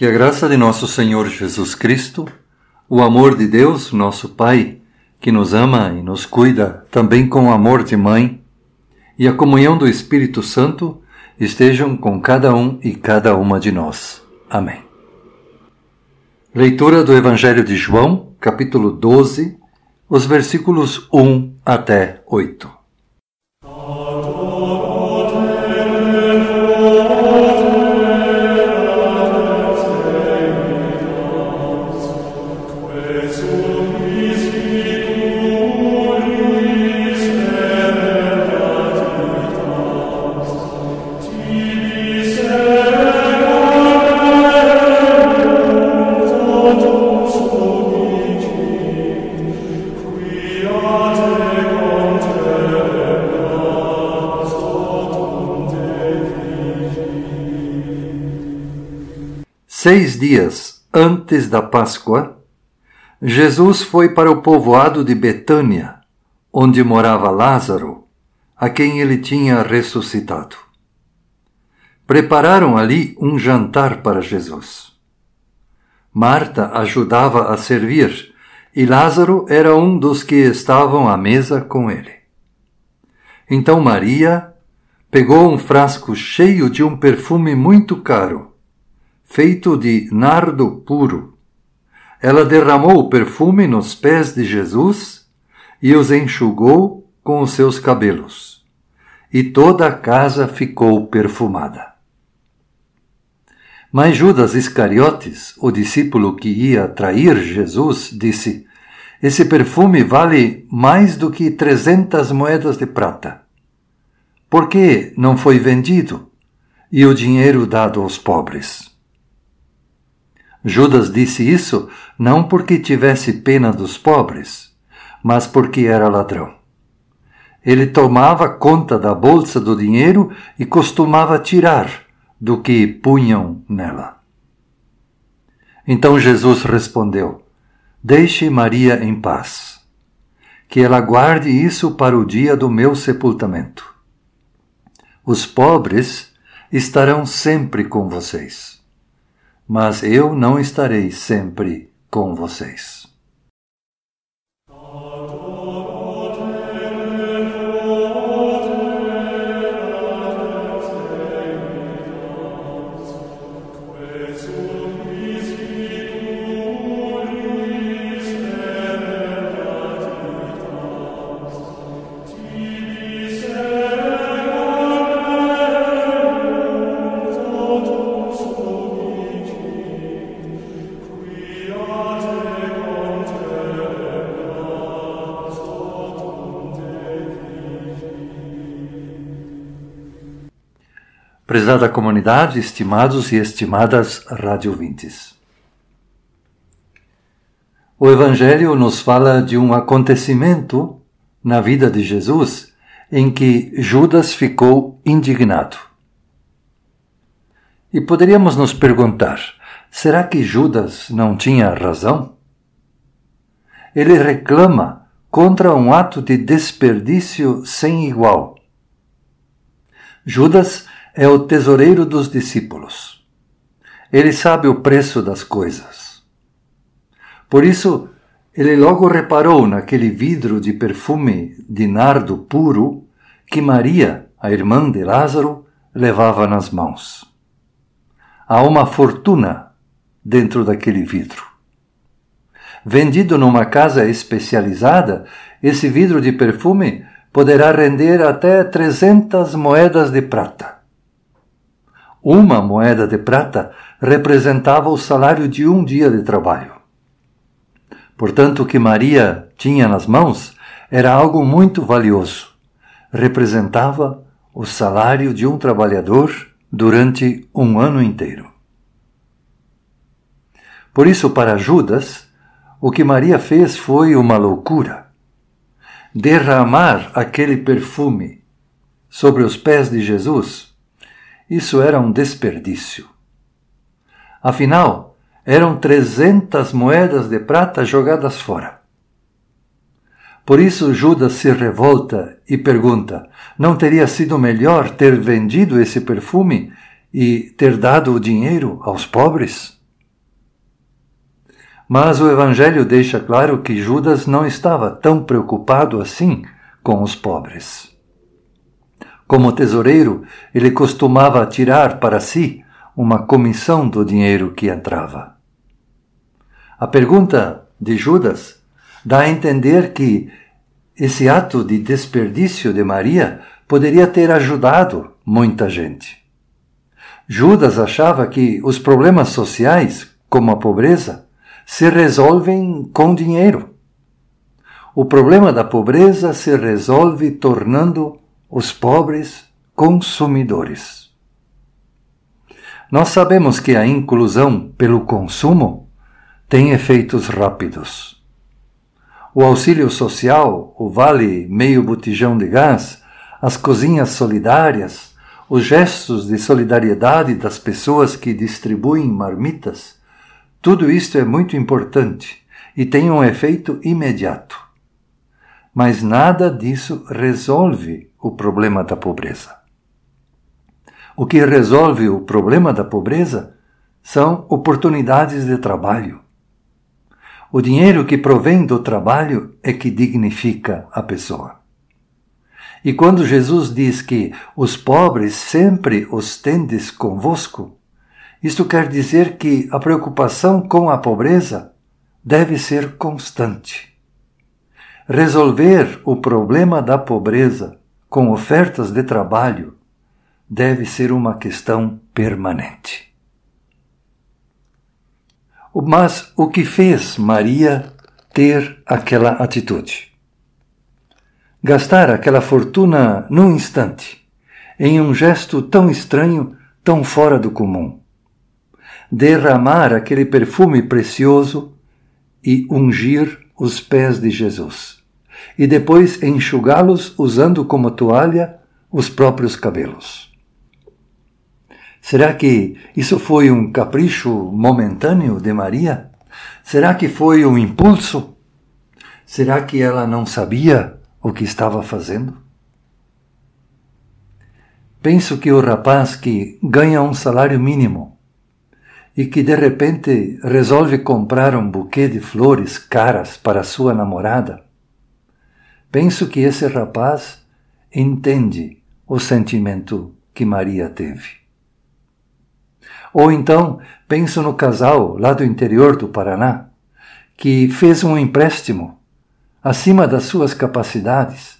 Que a graça de nosso Senhor Jesus Cristo, o amor de Deus, nosso Pai, que nos ama e nos cuida também com amor de mãe, e a comunhão do Espírito Santo estejam com cada um e cada uma de nós. Amém. Leitura do Evangelho de João, capítulo 12, os versículos 1 até 8. Seis dias antes da Páscoa, Jesus foi para o povoado de Betânia, onde morava Lázaro, a quem ele tinha ressuscitado. Prepararam ali um jantar para Jesus. Marta ajudava a servir e Lázaro era um dos que estavam à mesa com ele. Então Maria pegou um frasco cheio de um perfume muito caro feito de nardo puro. Ela derramou o perfume nos pés de Jesus e os enxugou com os seus cabelos. E toda a casa ficou perfumada. Mas Judas Iscariotes, o discípulo que ia trair Jesus, disse: Esse perfume vale mais do que trezentas moedas de prata. Por que não foi vendido e o dinheiro dado aos pobres? Judas disse isso não porque tivesse pena dos pobres, mas porque era ladrão. Ele tomava conta da bolsa do dinheiro e costumava tirar do que punham nela. Então Jesus respondeu: Deixe Maria em paz, que ela guarde isso para o dia do meu sepultamento. Os pobres estarão sempre com vocês mas eu não estarei sempre com vocês. Prezada comunidade, estimados e estimadas radiovintes. O Evangelho nos fala de um acontecimento na vida de Jesus em que Judas ficou indignado. E poderíamos nos perguntar: será que Judas não tinha razão? Ele reclama contra um ato de desperdício sem igual. Judas é o tesoureiro dos discípulos. Ele sabe o preço das coisas. Por isso, ele logo reparou naquele vidro de perfume de nardo puro que Maria, a irmã de Lázaro, levava nas mãos. Há uma fortuna dentro daquele vidro. Vendido numa casa especializada, esse vidro de perfume poderá render até 300 moedas de prata. Uma moeda de prata representava o salário de um dia de trabalho. Portanto, o que Maria tinha nas mãos era algo muito valioso. Representava o salário de um trabalhador durante um ano inteiro. Por isso, para Judas, o que Maria fez foi uma loucura. Derramar aquele perfume sobre os pés de Jesus isso era um desperdício. Afinal, eram trezentas moedas de prata jogadas fora. Por isso Judas se revolta e pergunta: não teria sido melhor ter vendido esse perfume e ter dado o dinheiro aos pobres? Mas o Evangelho deixa claro que Judas não estava tão preocupado assim com os pobres. Como tesoureiro, ele costumava tirar para si uma comissão do dinheiro que entrava. A pergunta de Judas dá a entender que esse ato de desperdício de Maria poderia ter ajudado muita gente. Judas achava que os problemas sociais, como a pobreza, se resolvem com dinheiro. O problema da pobreza se resolve tornando os pobres consumidores. Nós sabemos que a inclusão pelo consumo tem efeitos rápidos. O auxílio social, o vale meio botijão de gás, as cozinhas solidárias, os gestos de solidariedade das pessoas que distribuem marmitas, tudo isto é muito importante e tem um efeito imediato. Mas nada disso resolve o problema da pobreza. O que resolve o problema da pobreza são oportunidades de trabalho. O dinheiro que provém do trabalho é que dignifica a pessoa. E quando Jesus diz que os pobres sempre os tendes convosco, isto quer dizer que a preocupação com a pobreza deve ser constante. Resolver o problema da pobreza com ofertas de trabalho deve ser uma questão permanente. Mas o que fez Maria ter aquela atitude? Gastar aquela fortuna num instante, em um gesto tão estranho, tão fora do comum derramar aquele perfume precioso e ungir os pés de Jesus, e depois enxugá-los usando como toalha os próprios cabelos. Será que isso foi um capricho momentâneo de Maria? Será que foi um impulso? Será que ela não sabia o que estava fazendo? Penso que o rapaz que ganha um salário mínimo e que de repente resolve comprar um buquê de flores caras para sua namorada, penso que esse rapaz entende o sentimento que Maria teve. Ou então penso no casal lá do interior do Paraná, que fez um empréstimo acima das suas capacidades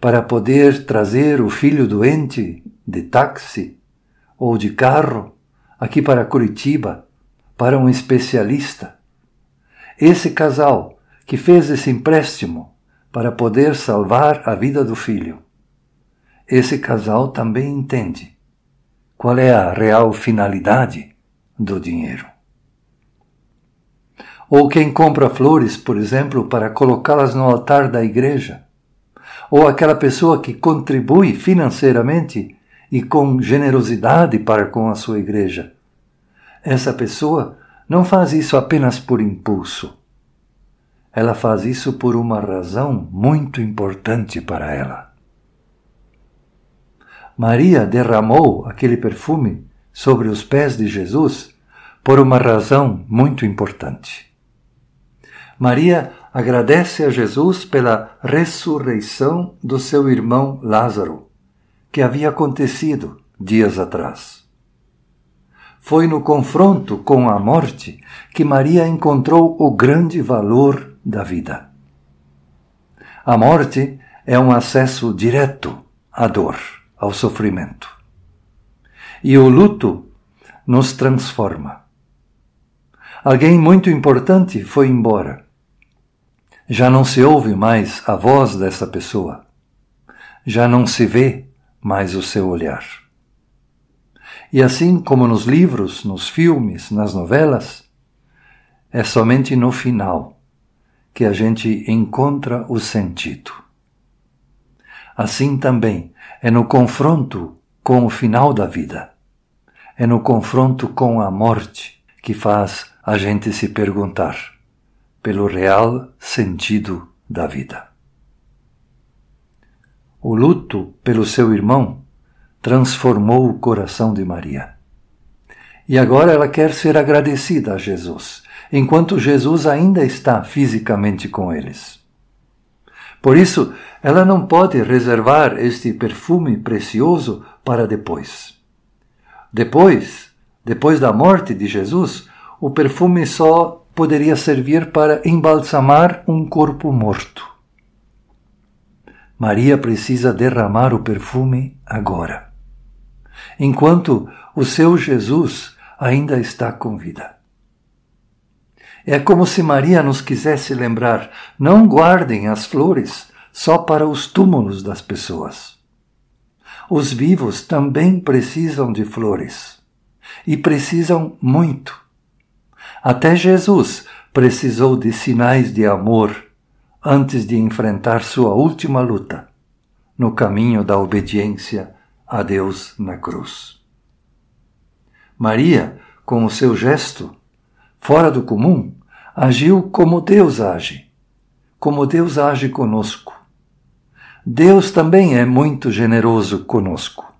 para poder trazer o filho doente de táxi ou de carro aqui para Curitiba, para um especialista. Esse casal que fez esse empréstimo para poder salvar a vida do filho. Esse casal também entende qual é a real finalidade do dinheiro. Ou quem compra flores, por exemplo, para colocá-las no altar da igreja. Ou aquela pessoa que contribui financeiramente e com generosidade para com a sua igreja. Essa pessoa não faz isso apenas por impulso. Ela faz isso por uma razão muito importante para ela. Maria derramou aquele perfume sobre os pés de Jesus por uma razão muito importante. Maria agradece a Jesus pela ressurreição do seu irmão Lázaro que havia acontecido dias atrás. Foi no confronto com a morte que Maria encontrou o grande valor da vida. A morte é um acesso direto à dor, ao sofrimento. E o luto nos transforma. Alguém muito importante foi embora. Já não se ouve mais a voz dessa pessoa. Já não se vê mais o seu olhar. E assim como nos livros, nos filmes, nas novelas, é somente no final que a gente encontra o sentido. Assim também é no confronto com o final da vida, é no confronto com a morte que faz a gente se perguntar pelo real sentido da vida. O luto pelo seu irmão transformou o coração de Maria. E agora ela quer ser agradecida a Jesus. Enquanto Jesus ainda está fisicamente com eles. Por isso, ela não pode reservar este perfume precioso para depois. Depois, depois da morte de Jesus, o perfume só poderia servir para embalsamar um corpo morto. Maria precisa derramar o perfume agora, enquanto o seu Jesus ainda está com vida. É como se Maria nos quisesse lembrar: não guardem as flores só para os túmulos das pessoas. Os vivos também precisam de flores. E precisam muito. Até Jesus precisou de sinais de amor antes de enfrentar sua última luta no caminho da obediência a Deus na cruz. Maria, com o seu gesto, fora do comum, agiu como Deus age, como Deus age conosco. Deus também é muito generoso conosco.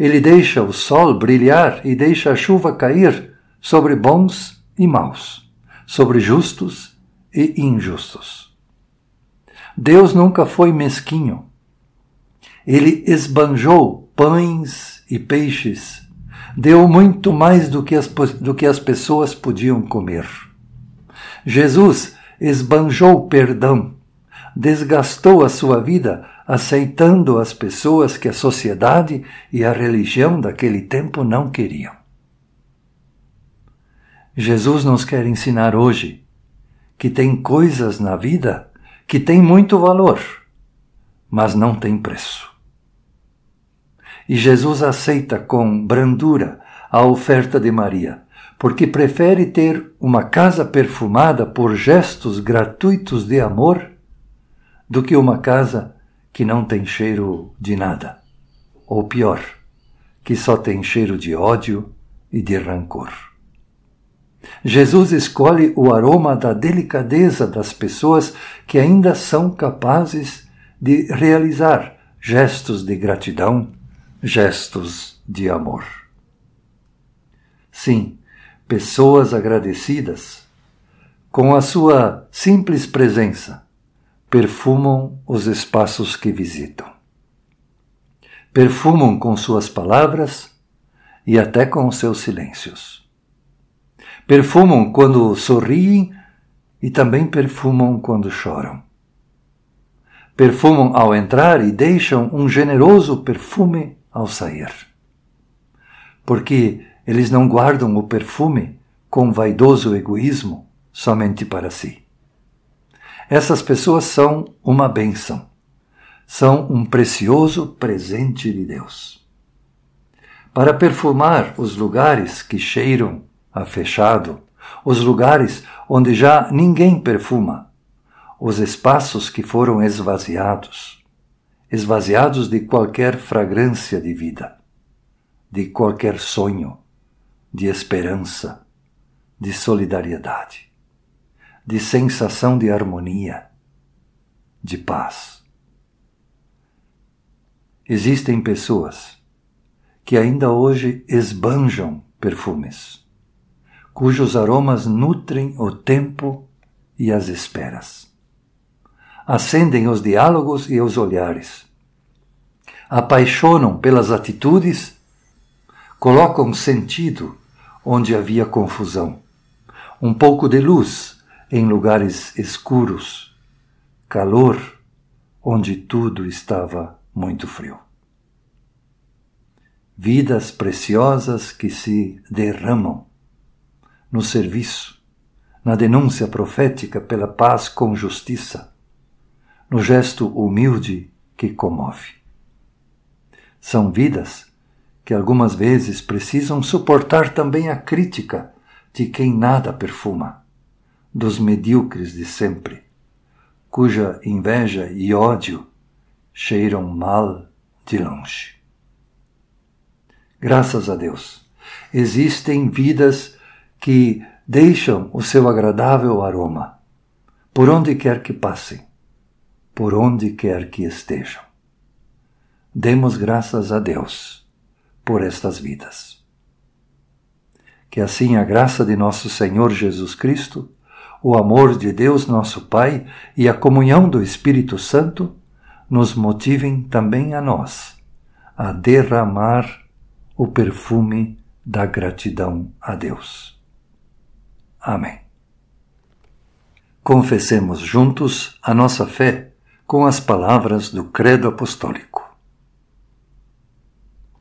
Ele deixa o sol brilhar e deixa a chuva cair sobre bons e maus, sobre justos e injustos. Deus nunca foi mesquinho. Ele esbanjou pães e peixes, deu muito mais do que as, do que as pessoas podiam comer. Jesus esbanjou perdão, desgastou a sua vida aceitando as pessoas que a sociedade e a religião daquele tempo não queriam. Jesus nos quer ensinar hoje que tem coisas na vida que têm muito valor, mas não têm preço. E Jesus aceita com brandura a oferta de Maria porque prefere ter uma casa perfumada por gestos gratuitos de amor do que uma casa que não tem cheiro de nada, ou pior, que só tem cheiro de ódio e de rancor. Jesus escolhe o aroma da delicadeza das pessoas que ainda são capazes de realizar gestos de gratidão, gestos de amor. Sim, pessoas agradecidas, com a sua simples presença, perfumam os espaços que visitam. Perfumam com suas palavras e até com seus silêncios. Perfumam quando sorriem e também perfumam quando choram. Perfumam ao entrar e deixam um generoso perfume ao sair. Porque eles não guardam o perfume com vaidoso egoísmo somente para si. Essas pessoas são uma bênção, são um precioso presente de Deus. Para perfumar os lugares que cheiram a fechado, os lugares onde já ninguém perfuma, os espaços que foram esvaziados, esvaziados de qualquer fragrância de vida, de qualquer sonho, de esperança, de solidariedade, de sensação de harmonia, de paz. Existem pessoas que ainda hoje esbanjam perfumes, cujos aromas nutrem o tempo e as esperas. Acendem os diálogos e os olhares. Apaixonam pelas atitudes, colocam sentido onde havia confusão, um pouco de luz em lugares escuros, calor onde tudo estava muito frio. Vidas preciosas que se derramam no serviço, na denúncia profética pela paz com justiça, no gesto humilde que comove. São vidas que algumas vezes precisam suportar também a crítica de quem nada perfuma, dos medíocres de sempre, cuja inveja e ódio cheiram mal de longe. Graças a Deus, existem vidas que deixam o seu agradável aroma, por onde quer que passem, por onde quer que estejam. Demos graças a Deus por estas vidas. Que assim a graça de nosso Senhor Jesus Cristo, o amor de Deus nosso Pai e a comunhão do Espírito Santo nos motivem também a nós a derramar o perfume da gratidão a Deus. Amém. Confessemos juntos a nossa fé com as palavras do Credo Apostólico.